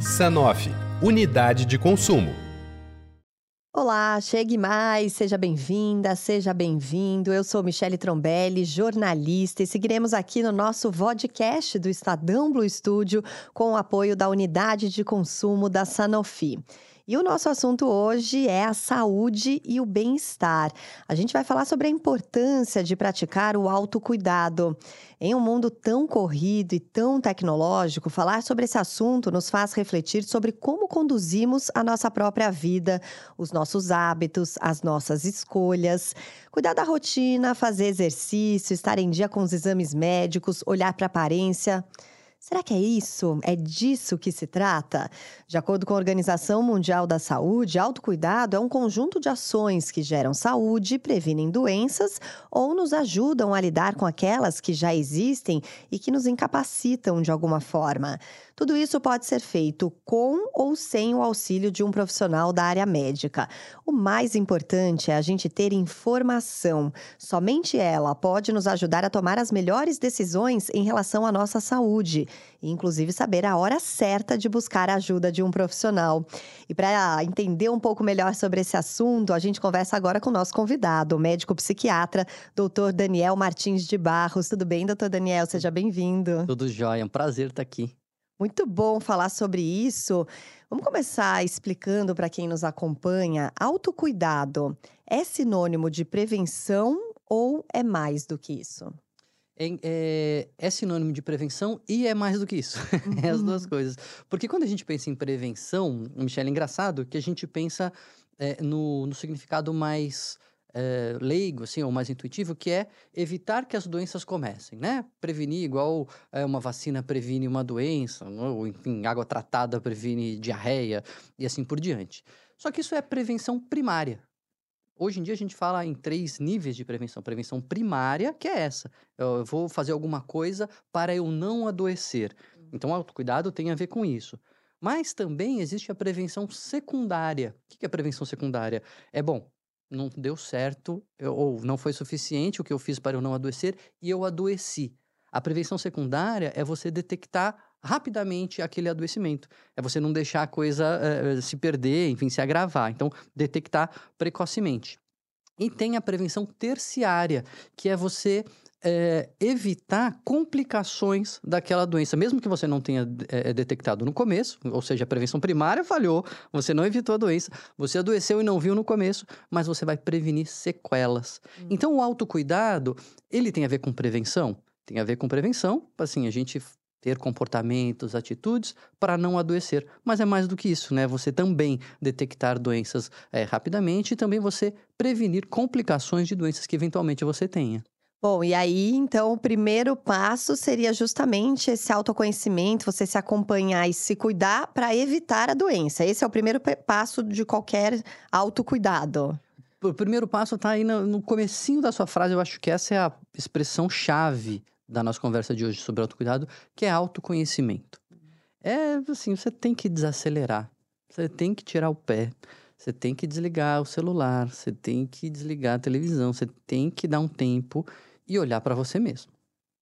Sanofi, unidade de consumo. Olá, chegue mais, seja bem-vinda, seja bem-vindo. Eu sou Michele Trombelli, jornalista, e seguiremos aqui no nosso vodcast do Estadão Blue Studio com o apoio da unidade de consumo da Sanofi. E o nosso assunto hoje é a saúde e o bem-estar. A gente vai falar sobre a importância de praticar o autocuidado. Em um mundo tão corrido e tão tecnológico, falar sobre esse assunto nos faz refletir sobre como conduzimos a nossa própria vida, os nossos hábitos, as nossas escolhas. Cuidar da rotina, fazer exercício, estar em dia com os exames médicos, olhar para a aparência. Será que é isso? É disso que se trata? De acordo com a Organização Mundial da Saúde, autocuidado é um conjunto de ações que geram saúde, previnem doenças ou nos ajudam a lidar com aquelas que já existem e que nos incapacitam de alguma forma. Tudo isso pode ser feito com ou sem o auxílio de um profissional da área médica. O mais importante é a gente ter informação. Somente ela pode nos ajudar a tomar as melhores decisões em relação à nossa saúde, e inclusive saber a hora certa de buscar a ajuda de um profissional. E para entender um pouco melhor sobre esse assunto, a gente conversa agora com o nosso convidado, o médico psiquiatra, doutor Daniel Martins de Barros. Tudo bem, doutor Daniel? Seja bem-vindo. Tudo jóia, é um prazer estar aqui. Muito bom falar sobre isso. Vamos começar explicando para quem nos acompanha: autocuidado é sinônimo de prevenção ou é mais do que isso? É, é, é, sinônimo de prevenção e é mais do que isso. É as duas uhum. coisas. Porque quando a gente pensa em prevenção, Michelle, é engraçado que a gente pensa é, no, no significado mais é, leigo, assim, ou mais intuitivo, que é evitar que as doenças comecem, né? Prevenir, igual é, uma vacina previne uma doença, ou enfim, água tratada previne diarreia e assim por diante. Só que isso é prevenção primária. Hoje em dia a gente fala em três níveis de prevenção. Prevenção primária, que é essa. Eu vou fazer alguma coisa para eu não adoecer. Uhum. Então, autocuidado tem a ver com isso. Mas também existe a prevenção secundária. O que é a prevenção secundária? É bom, não deu certo, eu, ou não foi suficiente o que eu fiz para eu não adoecer e eu adoeci. A prevenção secundária é você detectar rapidamente aquele adoecimento. É você não deixar a coisa é, se perder, enfim, se agravar. Então, detectar precocemente. E tem a prevenção terciária, que é você é, evitar complicações daquela doença, mesmo que você não tenha é, detectado no começo, ou seja, a prevenção primária falhou, você não evitou a doença, você adoeceu e não viu no começo, mas você vai prevenir sequelas. Hum. Então, o autocuidado, ele tem a ver com prevenção? Tem a ver com prevenção, assim, a gente ter comportamentos, atitudes para não adoecer. Mas é mais do que isso, né? Você também detectar doenças é, rapidamente e também você prevenir complicações de doenças que eventualmente você tenha. Bom, e aí, então, o primeiro passo seria justamente esse autoconhecimento, você se acompanhar e se cuidar para evitar a doença. Esse é o primeiro passo de qualquer autocuidado. O primeiro passo está aí no, no comecinho da sua frase, eu acho que essa é a expressão chave da nossa conversa de hoje sobre autocuidado, que é autoconhecimento. É assim, você tem que desacelerar, você tem que tirar o pé, você tem que desligar o celular, você tem que desligar a televisão, você tem que dar um tempo e olhar para você mesmo.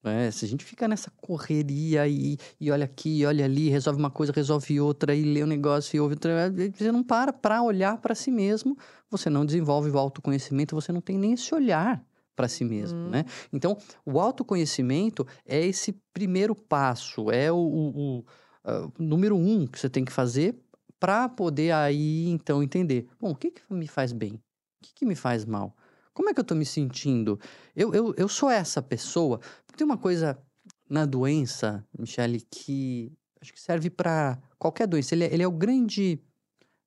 É, se a gente fica nessa correria e, e olha aqui, olha ali, resolve uma coisa, resolve outra, e lê um negócio e ouve outra, você não para para olhar para si mesmo, você não desenvolve o autoconhecimento, você não tem nem esse olhar para si mesmo, uhum. né? Então, o autoconhecimento é esse primeiro passo, é o, o, o uh, número um que você tem que fazer para poder aí, então, entender, bom, o que, que me faz bem? O que, que me faz mal? Como é que eu tô me sentindo? Eu, eu, eu sou essa pessoa. Tem uma coisa na doença, Michele, que acho que serve para qualquer doença. Ele é, ele é o grande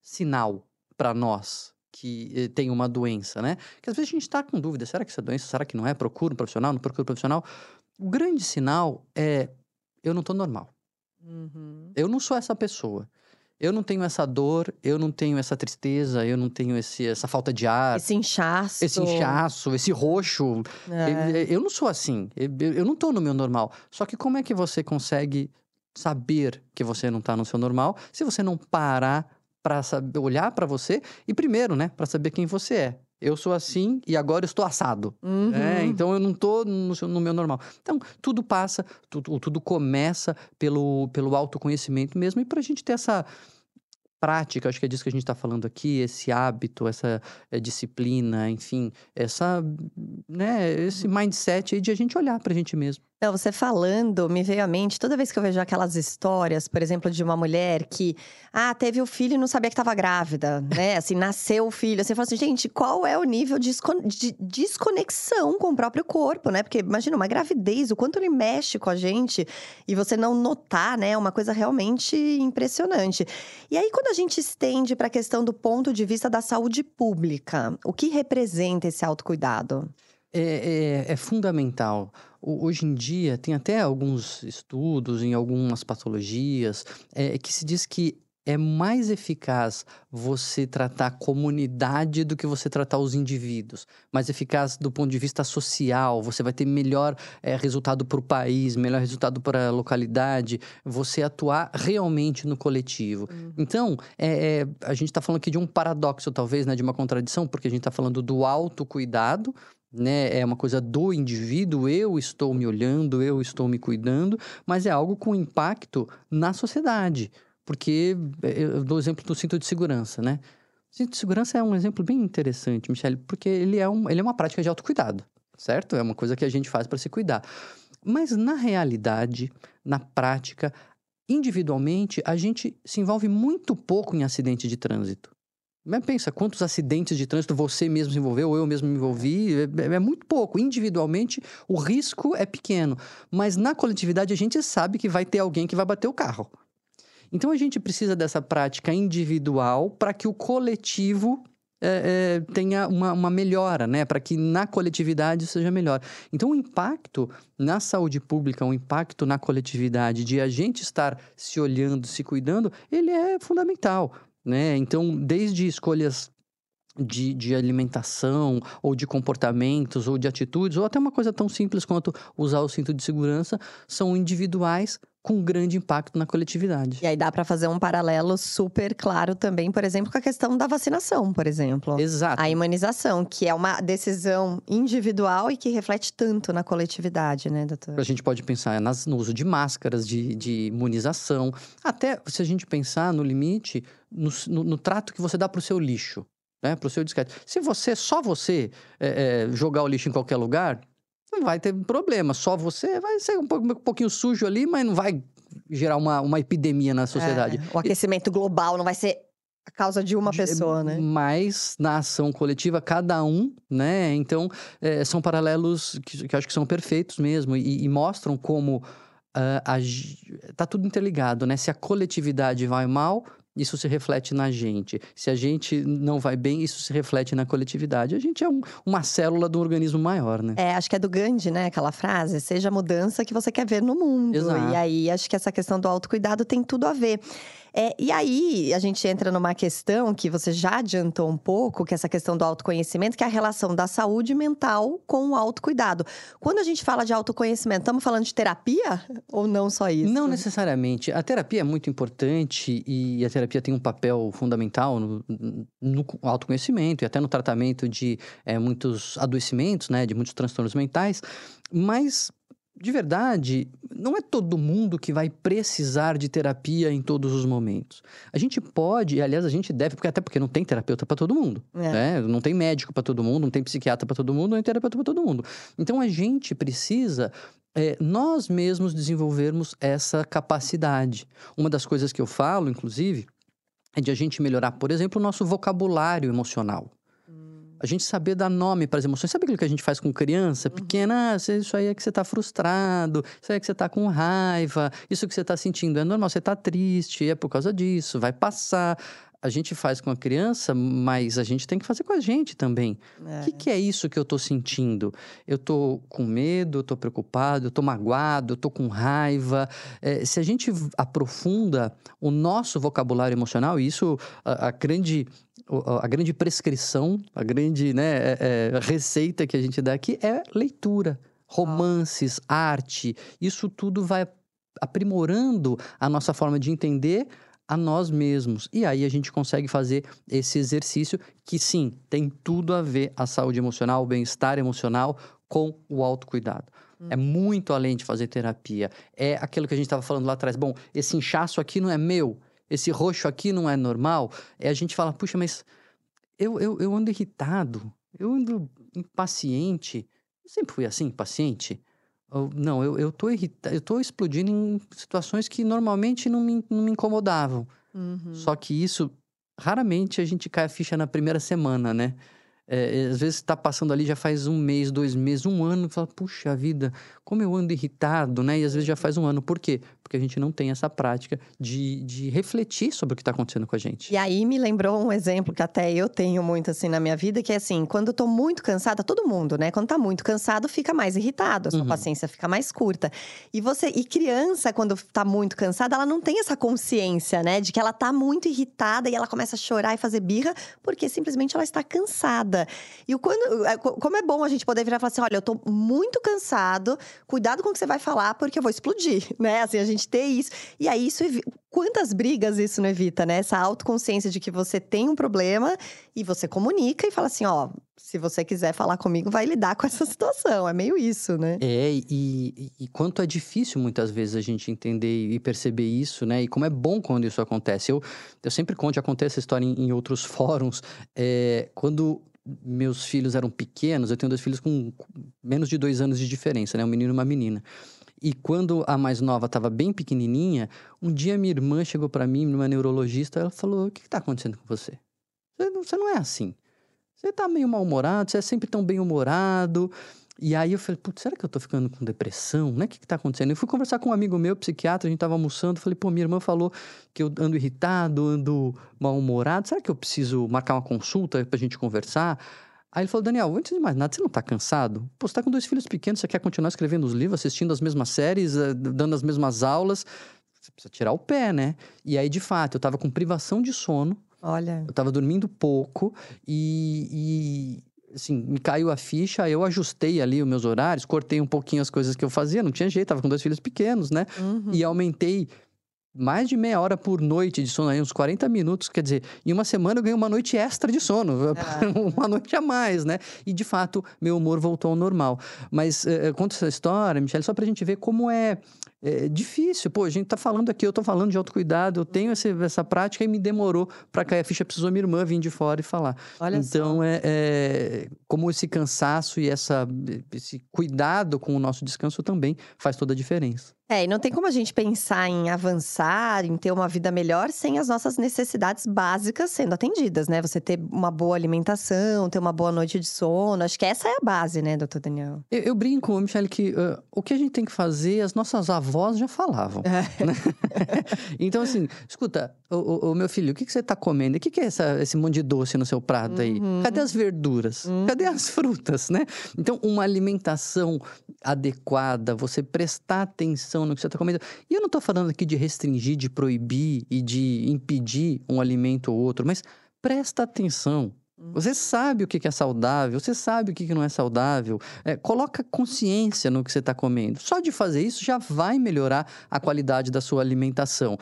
sinal para nós que eh, tem uma doença, né? Que às vezes a gente está com dúvida: será que essa doença, será que não é? Procura um profissional, não procura um profissional. O grande sinal é: eu não estou normal. Uhum. Eu não sou essa pessoa eu não tenho essa dor, eu não tenho essa tristeza, eu não tenho esse, essa falta de ar. Esse inchaço. Esse inchaço, esse roxo. É. Eu, eu, não sou assim. Eu, eu não tô no meu normal. Só que como é que você consegue saber que você não tá no seu normal se você não parar para olhar para você e primeiro, né, para saber quem você é. eu sou assim e agora estou assado. Uhum. É, então eu não estou no, no, meu normal. Então, tudo passa, tudo, tudo começa pelo, pelo autoconhecimento mesmo, e para a gente ter essa prática, acho que é disso que a gente está falando aqui, esse hábito, essa é, disciplina, enfim, essa, né, esse uhum. mindset aí de a gente olhar para a gente mesmo. Não, você falando, me veio à mente, toda vez que eu vejo aquelas histórias, por exemplo, de uma mulher que, ah, teve o filho e não sabia que estava grávida, né? Assim, nasceu o filho. Você fala assim, gente, qual é o nível de desconexão com o próprio corpo, né? Porque imagina, uma gravidez, o quanto ele mexe com a gente e você não notar, né? É uma coisa realmente impressionante. E aí, quando a gente estende para a questão do ponto de vista da saúde pública, o que representa esse autocuidado? É, é, é fundamental hoje em dia tem até alguns estudos em algumas patologias é, que se diz que é mais eficaz você tratar a comunidade do que você tratar os indivíduos. Mais eficaz do ponto de vista social, você vai ter melhor é, resultado para o país, melhor resultado para a localidade, você atuar realmente no coletivo. Uhum. Então, é, é, a gente está falando aqui de um paradoxo, talvez, né, de uma contradição, porque a gente está falando do autocuidado, né? É uma coisa do indivíduo, eu estou me olhando, eu estou me cuidando, mas é algo com impacto na sociedade. Porque eh, eu dou o exemplo do cinto de segurança, né? O cinto de segurança é um exemplo bem interessante, Michele, porque ele é, um, ele é uma prática de autocuidado, certo? É uma coisa que a gente faz para se cuidar. Mas na realidade, na prática, individualmente, a gente se envolve muito pouco em acidente de trânsito. Mas pensa, quantos acidentes de trânsito você mesmo se envolveu, ou eu mesmo me envolvi, é, é, é, muito pouco. Individualmente, o risco é pequeno. Mas na coletividade, a gente sabe que vai ter alguém que vai bater o carro. Então, a gente precisa dessa prática individual para que o coletivo é, é, tenha uma, uma melhora, né? Para que na coletividade seja melhor. Então, o impacto na saúde pública, o impacto na coletividade de a gente estar se olhando, se cuidando, ele é fundamental né? Então, desde escolhas de, de, alimentação, ou de comportamentos, ou de atitudes, ou até uma coisa tão simples quanto usar o cinto de segurança, são individuais com grande impacto na coletividade. E aí dá para fazer um paralelo super claro também, por exemplo, com a questão da vacinação, por exemplo. Exato. A imunização, que é uma decisão individual e que reflete tanto na coletividade, né, doutor? A gente pode pensar nas, no uso de máscaras, de, de imunização, até se a gente pensar no limite, no, no, no trato que você dá para o seu lixo. Né, para o seu disquete. Se você, só você, é, é, jogar o lixo em qualquer lugar, vai ter problema. Só você vai ser um, pouco, um pouquinho sujo ali, mas não vai gerar uma, uma epidemia na sociedade. É, o aquecimento e... global não vai ser a causa de uma pessoa, né? Mas na ação coletiva, cada um, né? Então, é, são paralelos que, que acho que são perfeitos mesmo e, e mostram como uh, a, tá tudo interligado, né? Se a coletividade vai mal, isso se reflete na gente. Se a gente não vai bem, isso se reflete na coletividade. A gente é um, uma célula do organismo maior, né? É, acho que é do Gandhi, né? Aquela frase: seja a mudança que você quer ver no mundo. Exato. E aí, acho que essa questão do autocuidado tem tudo a ver. É, e aí, a gente entra numa questão que você já adiantou um pouco, que é essa questão do autoconhecimento, que é a relação da saúde mental com o autocuidado. Quando a gente fala de autoconhecimento, estamos falando de terapia ou não só isso? Não necessariamente. A terapia é muito importante e a terapia tem um papel fundamental no, no autoconhecimento e até no tratamento de é, muitos adoecimentos, né, de muitos transtornos mentais. Mas de verdade, não é todo mundo que vai precisar de terapia em todos os momentos. A gente pode, e aliás, a gente deve, porque até porque não tem terapeuta para todo mundo. É. Né? Não tem médico para todo mundo, não tem psiquiatra para todo mundo, não tem terapeuta para todo mundo. Então a gente precisa é, nós mesmos desenvolvermos essa capacidade. Uma das coisas que eu falo, inclusive, é de a gente melhorar, por exemplo, o nosso vocabulário emocional a gente saber dar nome para as emoções. Sabe aquilo que a gente faz com criança uhum. pequena? Ah, isso aí é que você está frustrado, isso aí é que você está com raiva, isso que você está sentindo é normal, você está triste, é por causa disso, vai passar. A gente faz com a criança, mas a gente tem que fazer com a gente também. O é. que, que, é isso que eu estou sentindo? Eu estou com medo, estou preocupado, estou magoado, estou com raiva. É, se a gente aprofunda o nosso vocabulário emocional, e isso a, a grande a grande prescrição, a grande né, é, é, receita que a gente dá aqui é leitura, romances, arte. Isso tudo vai aprimorando a nossa forma de entender a nós mesmos. E aí a gente consegue fazer esse exercício que sim, tem tudo a ver a saúde emocional, o bem-estar emocional com o autocuidado. É muito além de fazer terapia. É aquilo que a gente estava falando lá atrás. Bom, esse inchaço aqui não é meu, esse roxo aqui não é normal. É a gente fala, puxa, mas eu, eu, eu ando irritado, eu ando impaciente. Eu sempre fui assim, impaciente. Ou, não, eu, eu tô irritado, eu tô explodindo em situações que normalmente não me, não me incomodavam. Uhum. Só que isso, raramente a gente cai a ficha na primeira semana, né? É, às vezes está passando ali já faz um mês, dois meses, um ano, e fala, puxa vida, como eu ando irritado, né? E às vezes já faz um ano. Por quê? Porque a gente não tem essa prática de, de refletir sobre o que está acontecendo com a gente. E aí me lembrou um exemplo que até eu tenho muito assim na minha vida, que é assim, quando eu tô muito cansada, todo mundo, né? Quando tá muito cansado, fica mais irritado, a sua Uhum. paciência fica mais curta. E você, e criança, quando tá muito cansada, ela não tem essa consciência, né? De que ela tá muito irritada e ela começa a chorar e fazer birra, porque simplesmente ela está cansada. E quando, é, co- como é bom a gente poder virar e falar assim: olha, eu tô muito cansado, cuidado com o que você vai falar, porque eu vou explodir, né? Assim, a gente ter isso. E aí, isso quantas brigas isso não evita, né? Essa autoconsciência de que você tem um problema e você comunica e fala assim: ó, se você quiser falar comigo, vai lidar com essa situação. É meio isso, né? É, e, e- quanto é difícil muitas vezes a gente entender e perceber isso, né? E como é bom quando isso acontece. Eu, eu sempre conto, já contei essa história em, em outros fóruns. é, quando meus filhos eram pequenos, eu tenho dois filhos com menos de dois anos de diferença, né? Um menino e uma menina. E quando a mais nova estava bem pequenininha, um dia minha irmã chegou para mim, uma neurologista, ela falou: O que está acontecendo com você? Você não é assim. Você tá meio mal-humorado, você é sempre tão bem-humorado. E aí eu falei, putz, será que eu tô ficando com depressão? Né? O que que tá acontecendo? Eu fui conversar com um amigo meu, psiquiatra, a gente tava almoçando, falei, pô, minha irmã falou que eu ando irritado, ando mal-humorado, será que eu preciso marcar uma consulta pra gente conversar? Aí ele falou, Daniel, antes de mais nada, você não tá cansado? Pô, você tá com dois filhos pequenos, você quer continuar escrevendo os livros, assistindo as mesmas séries, eh, dando as mesmas aulas? Você precisa tirar o pé, né? E aí, de fato, eu tava com privação de sono, Olha. eu tava dormindo pouco e, e, assim, me caiu a ficha, eu ajustei ali os meus horários, cortei um pouquinho as coisas que eu fazia, não tinha jeito, tava com dois filhos pequenos, né? Uhum. E aumentei mais de meia hora por noite de sono, aí uns 40 minutos, quer dizer, em uma semana eu ganhei uma noite extra de sono, uma noite a mais, né? E de fato, meu humor voltou ao normal. Mas eh, conta essa história, Michelle, só pra gente ver como é, é difícil. Pô, a gente tá falando aqui, eu tô falando de autocuidado, eu tenho esse- essa prática e me demorou pra cair a ficha, precisou minha irmã vir de fora e falar. Olha então, só. é, é como esse cansaço e essa, esse cuidado com o nosso descanso também faz toda a diferença. É, e não tem como a gente pensar em avançar, em ter uma vida melhor, sem as nossas necessidades básicas sendo atendidas, né? Você ter uma boa alimentação, ter uma boa noite de sono. Acho que essa é a base, né, doutor Daniel? Eu, eu brinco, Michele, que ah, o que a gente tem que fazer, as nossas avós já falavam. então, assim, escuta, o, meu filho, o que, que você tá comendo? O que, que é essa- esse monte de doce no seu prato aí? Uhum. Cadê as verduras? Uhum. Cadê as frutas, né? Então, uma alimentação adequada, você prestar atenção no que você tá comendo. E eu não tô falando aqui de restringir, de proibir e de impedir um alimento ou outro, mas presta atenção. Você sabe o que é saudável, você sabe o que não é saudável. É, coloca consciência no que você está comendo. Só de fazer isso já vai melhorar a qualidade da sua alimentação.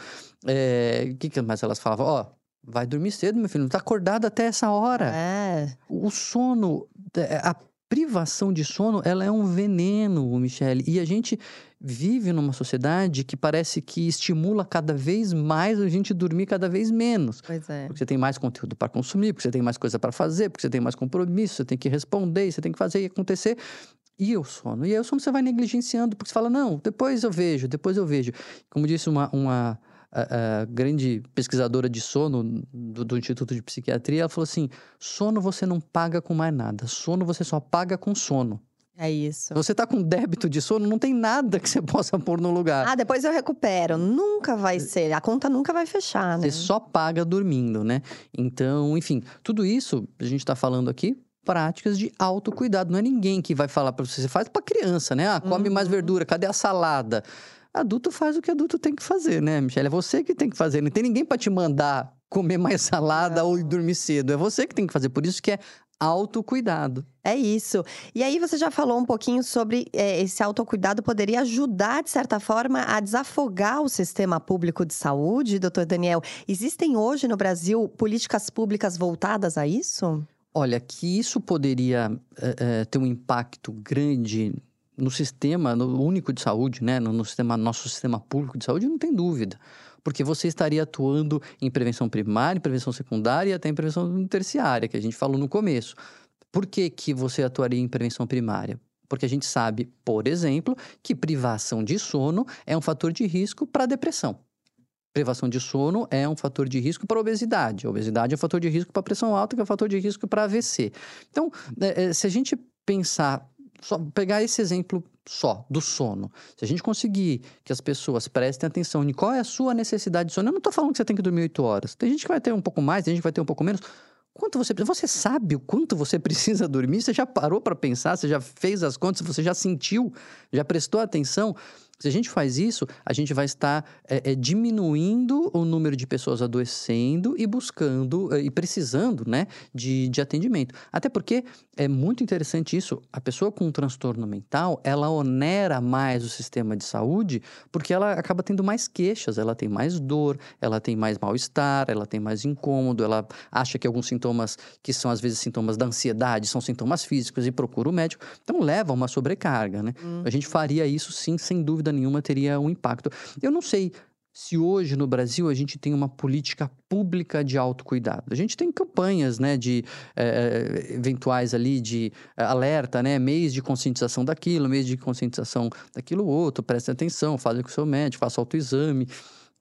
É, O que, que mais elas falavam? Ó, vai dormir cedo, meu filho, não tá acordado até essa hora. É. O sono, é, a privação de sono, ela é um veneno, Michele. E a gente vive numa sociedade que parece que estimula cada vez mais a gente dormir cada vez menos. Pois é. Porque você tem mais conteúdo para consumir, porque você tem mais coisa para fazer, porque você tem mais compromisso, você tem que responder, você tem que fazer e acontecer. E o sono? E aí o sono você vai negligenciando, porque você fala, não, depois eu vejo, depois eu vejo. Como disse uma, uma a- a grande pesquisadora de sono do, do Instituto de Psiquiatria, ela falou assim: sono você não paga com mais nada, sono você só paga com sono. É isso. Você tá com débito de sono, não tem nada que você possa pôr no lugar. Ah, depois eu recupero. Nunca vai ser. A conta nunca vai fechar, né? Você só paga dormindo, né? Então, enfim, tudo isso a gente tá falando aqui práticas de autocuidado. Não é ninguém que vai falar para você. Você faz para criança, né? Ah, come mais Uhum. verdura, cadê a salada? Adulto faz o que adulto tem que fazer, né, Michelle? É você que tem que fazer. Não tem ninguém para te mandar comer mais salada ou dormir cedo. É você que tem que fazer. Por isso que é autocuidado. É isso. E aí você já falou um pouquinho sobre é, esse autocuidado poderia ajudar, de certa forma, a desafogar o sistema público de saúde, doutor Daniel. Existem hoje no Brasil políticas públicas voltadas a isso? Olha, que isso poderia é, é, ter um impacto grande no sistema no único de saúde, né? No, no sistema, nosso sistema público de saúde, não tem dúvida porque você estaria atuando em prevenção primária, em prevenção secundária e até em prevenção terciária, que a gente falou no começo. Por que, que você atuaria em prevenção primária? Porque a gente sabe, por exemplo, que privação de sono é um fator de risco para depressão. Privação de sono é um fator de risco para obesidade. A obesidade é um fator de risco para pressão alta, que é um fator de risco para AVC. Então, é, se a gente pensar só pegar esse exemplo só do sono. Se a gente conseguir que as pessoas prestem atenção em qual é a sua necessidade de sono, eu não estou falando que você tem que dormir oito horas. Tem gente que vai ter um pouco mais, tem gente que vai ter um pouco menos. Quanto você Você sabe o quanto você precisa dormir? Você já parou para pensar? Você já fez as contas? Você já sentiu? Já prestou atenção? Se a gente faz isso, a gente vai estar é, é, diminuindo o número de pessoas adoecendo e buscando é, e precisando né, de, de atendimento. Até porque é muito interessante isso. A pessoa com um transtorno mental, ela onera mais o sistema de saúde porque ela acaba tendo mais queixas, ela tem mais dor, ela tem mais mal-estar, ela tem mais incômodo, ela acha que alguns sintomas que são às vezes sintomas da ansiedade são sintomas físicos e procura o médico. Então leva uma sobrecarga, né? Uhum. A gente faria isso sim, sem dúvida dúvida nenhuma teria um impacto. Eu não sei se hoje no Brasil a gente tem uma política pública de autocuidado. A gente tem campanhas, né, de é, eventuais ali de alerta, né, mês de conscientização daquilo, mês de conscientização daquilo outro, preste atenção, fale com o seu médico, faça autoexame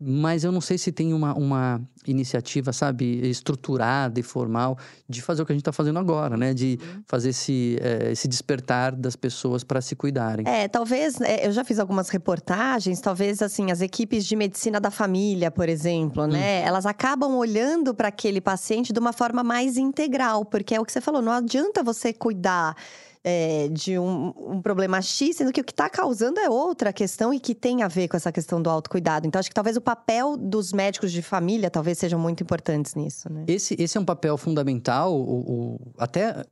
mas eu não sei se tem uma, uma iniciativa, sabe, estruturada e formal de fazer o que a gente está fazendo agora, né? De uhum. fazer esse, é, esse despertar das pessoas para se cuidarem. É, talvez, é, eu já fiz algumas reportagens, talvez, assim, as equipes de medicina da família, por exemplo, né? Hum. Elas acabam olhando para aquele paciente de uma forma mais integral, porque é o que você falou, não adianta você cuidar é, de um, um, problema X, sendo que o que está causando é outra questão e que tem a ver com essa questão do autocuidado. Então, acho que talvez o papel dos médicos de família talvez sejam muito importantes nisso, né? Esse, esse é um papel fundamental, o, o até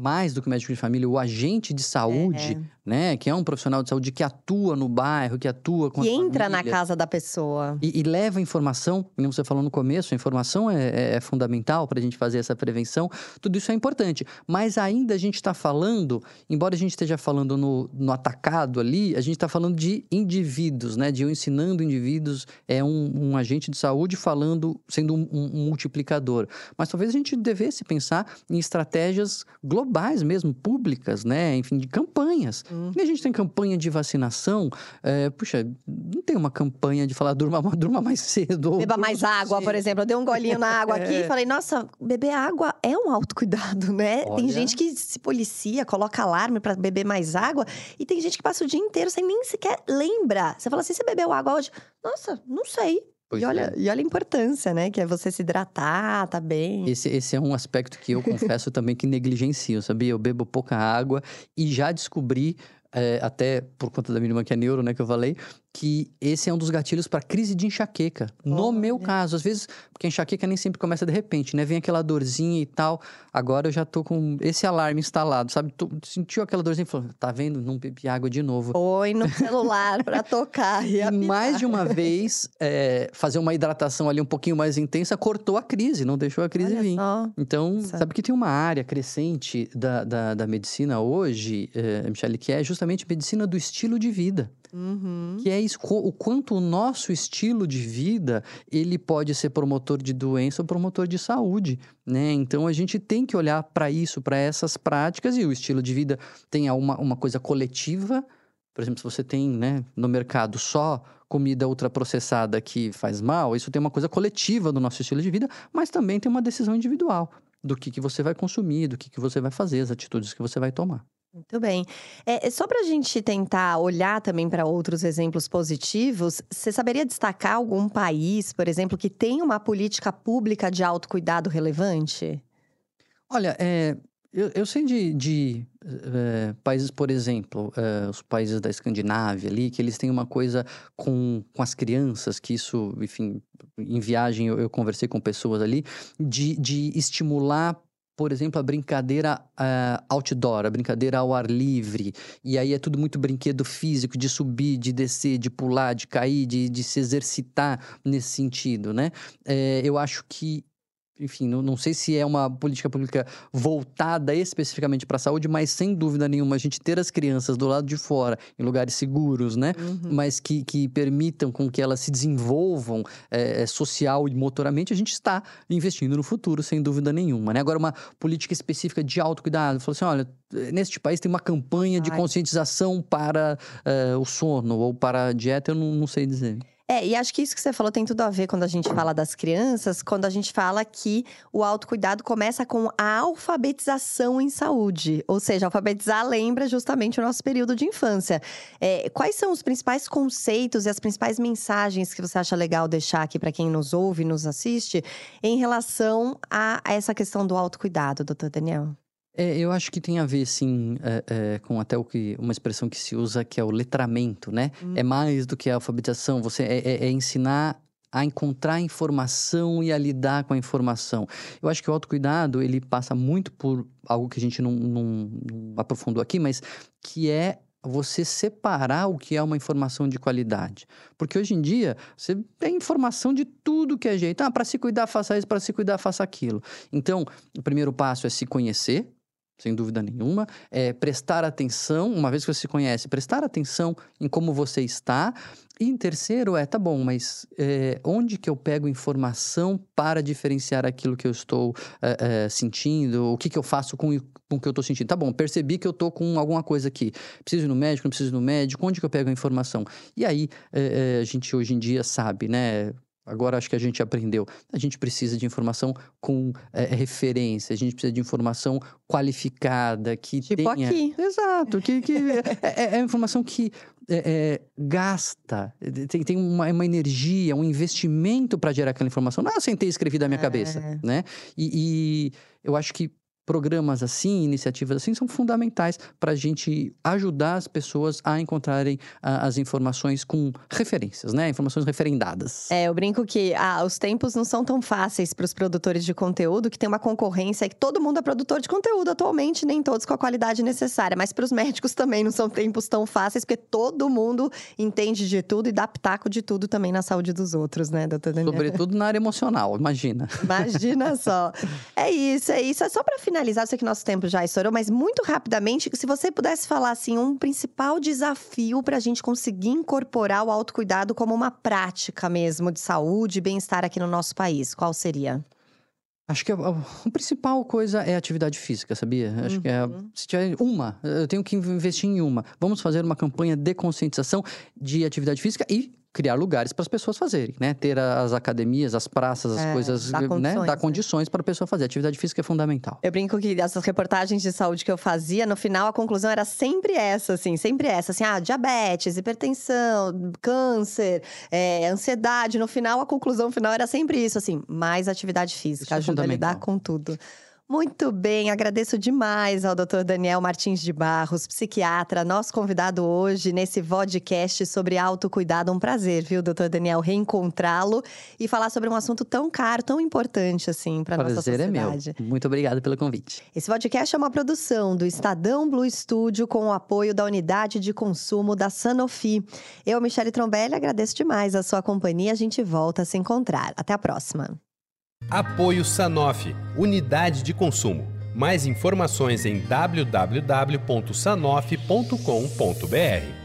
mais do que o médico de família, o agente de saúde, é né? Que é um profissional de saúde que atua no bairro, que atua com Que entra na casa da pessoa. E, e, leva informação, como você falou no começo, a informação é, é, é fundamental para a gente fazer essa prevenção. Tudo isso é importante. Mas ainda a gente está falando, embora a gente esteja falando no, no atacado ali, a gente está falando de indivíduos, né? De eu ensinando indivíduos, é um, um agente de saúde falando, sendo um, um multiplicador. Mas talvez a gente devesse pensar em estratégias globais mesmo, públicas, né? Enfim, de campanhas. Hum. E a gente tem campanha de vacinação. É, puxa, não tem uma campanha de falar durma, durma mais cedo. Beba mais água, cedo. por exemplo. Eu dei um golinho na água aqui é. e falei, nossa, beber água é um autocuidado, né? Olha. Tem gente que se policia, coloca alarme para beber mais água. E tem gente que passa o dia inteiro sem nem sequer lembra. Você fala assim, você bebeu água hoje? Nossa, não sei. E olha, é. e olha a importância, né? Que é você se hidratar, tá bem. Esse, esse é um aspecto que eu confesso também que negligencio, sabia? Eu bebo pouca água e já descobri é, até por conta da minha irmã que é neuro, né, que eu falei, que esse é um dos gatilhos para crise de enxaqueca. No meu caso, às vezes, porque a enxaqueca nem sempre começa de repente, né? Vem aquela dorzinha e tal. Agora eu já tô com esse alarme instalado, sabe? Tô, sentiu aquela dorzinha e falou: tá vendo? Não bebi água de novo. Oi no celular para tocar. E, e mais de uma vez, é, fazer uma hidratação ali um pouquinho mais intensa cortou a crise, não deixou a crise Olha vir. Só. Então, Nossa. sabe que tem uma área crescente da, da, da medicina hoje, é, Michele, que é justamente medicina do estilo de vida. Uhum. Que é isso, o quanto o nosso estilo de vida ele pode ser promotor de doença ou promotor de saúde, né? Então a gente tem que olhar para isso, para essas práticas e o estilo de vida tem uma, uma coisa coletiva. Por exemplo, se você tem né, no mercado só comida ultraprocessada que faz mal, isso tem uma coisa coletiva do nosso estilo de vida, mas também tem uma decisão individual do que, que você vai consumir, do que, que você vai fazer, as atitudes que você vai tomar. Muito bem. É, só para a gente tentar olhar também para outros exemplos positivos, você saberia destacar algum país, por exemplo, que tem uma política pública de autocuidado relevante? Olha, é, eu, eu, sei de, de é, países, por exemplo, é, os países da Escandinávia ali, que eles têm uma coisa com, com as crianças, que isso, enfim, em viagem eu, eu conversei com pessoas ali, de, de estimular por exemplo, a brincadeira uh, outdoor, a brincadeira ao ar livre. E aí é tudo muito brinquedo físico, de subir, de descer, de pular, de cair, de, de se exercitar nesse sentido, né? É, eu acho que enfim, não, não, sei se é uma política pública voltada especificamente para a saúde, mas sem dúvida nenhuma a gente ter as crianças do lado de fora, em lugares seguros, né? Uhum. Mas que, que permitam com que elas se desenvolvam é, social e motoramente, a gente está investindo no futuro, sem dúvida nenhuma, né? Agora, uma política específica de autocuidado, falou assim, olha, neste país tem uma campanha Ai. de conscientização para é, o sono ou para a dieta, eu não, não sei dizer. É, e acho que isso que você falou tem tudo a ver quando a gente fala das crianças, quando a gente fala que o autocuidado começa com a alfabetização em saúde. Ou seja, alfabetizar lembra justamente o nosso período de infância. É, quais são os principais conceitos e as principais mensagens que você acha legal deixar aqui para quem nos ouve nos assiste em relação a essa questão do autocuidado, doutor Daniel? É, eu acho que tem a ver, sim, é, é, com até o que uma expressão que se usa que é o letramento, né? Hum. É mais do que a alfabetização. Você é, é, é, ensinar a encontrar informação e a lidar com a informação. Eu acho que o autocuidado ele passa muito por algo que a gente não, não, não aprofundou aqui, mas que é você separar o que é uma informação de qualidade. Porque hoje em dia, você tem informação de tudo que é jeito. Ah, para se cuidar, faça isso, para se cuidar, faça aquilo. Então, o primeiro passo é se conhecer, sem dúvida nenhuma. É prestar atenção, uma vez que você se conhece, prestar atenção em como você está. E em terceiro é, tá bom, mas é, onde que eu pego informação para diferenciar aquilo que eu estou é, é, sentindo? O que que eu faço com, com o que eu estou sentindo? Tá bom, percebi que eu estou com alguma coisa aqui. Preciso ir no médico, não preciso ir no médico? Onde que eu pego a informação? E aí, é, é, a gente hoje em dia sabe, né? Agora acho que a gente aprendeu. A gente precisa de informação com é, referência, a gente precisa de informação qualificada, que tipo tenha... aqui. Exato, que, que é, é, é informação que é, gasta, tem, tem uma, uma, energia, um investimento para gerar aquela informação. Não, eu sentei e escrevi da minha cabeça, né? E, e eu acho que programas assim, iniciativas assim, são fundamentais para a gente ajudar as pessoas a encontrarem uh, as informações com referências, né? Informações referendadas. É, eu brinco que ah, os tempos não são tão fáceis para os produtores de conteúdo, que tem uma concorrência que todo mundo é produtor de conteúdo atualmente, nem todos com a qualidade necessária. Mas para os médicos também não são tempos tão fáceis, porque todo mundo entende de tudo e dá pitaco de tudo também na saúde dos outros, né, doutor Daniel? Sobretudo na área emocional, imagina. Imagina só. É isso, é isso. É só para finalizar finalizar, eu sei que nosso tempo já estourou, mas muito rapidamente, se você pudesse falar assim, um principal desafio para a gente conseguir incorporar o autocuidado como uma prática mesmo de saúde e bem-estar aqui no nosso país, qual seria? Acho que a, a, principal coisa é a atividade física, sabia? Acho uhum. que é. Uhum. Se tiver uma, eu tenho que investir em uma. Vamos fazer uma campanha de conscientização de atividade física e criar lugares para as pessoas fazerem, né? Ter as academias, as praças, as é, coisas, dar condições, né? Dar condições para a pessoa fazer. Atividade física é fundamental. Eu brinco que essas reportagens de saúde que eu fazia, no final a conclusão era sempre essa, assim, sempre essa, assim, ah, diabetes, hipertensão, câncer, é, ansiedade. No final, a conclusão final era sempre isso, assim, mais atividade física, isso ajuda é a lidar com tudo. Muito bem, agradeço demais ao Dr. Daniel Martins de Barros, psiquiatra, nosso convidado hoje nesse podcast sobre autocuidado. Um prazer, viu, Dr. Daniel, reencontrá-lo e falar sobre um assunto tão caro, tão importante assim para nossa sociedade. Prazer é meu. Muito obrigado pelo convite. Esse podcast é uma produção do Estadão Blue Studio com o apoio da Unidade de Consumo da Sanofi. Eu, Michele Trombelli, agradeço demais a sua companhia. A gente volta a se encontrar. Até a próxima. Apoio Sanofi, Unidade de Consumo. Mais informações em www.sanofi.com.br.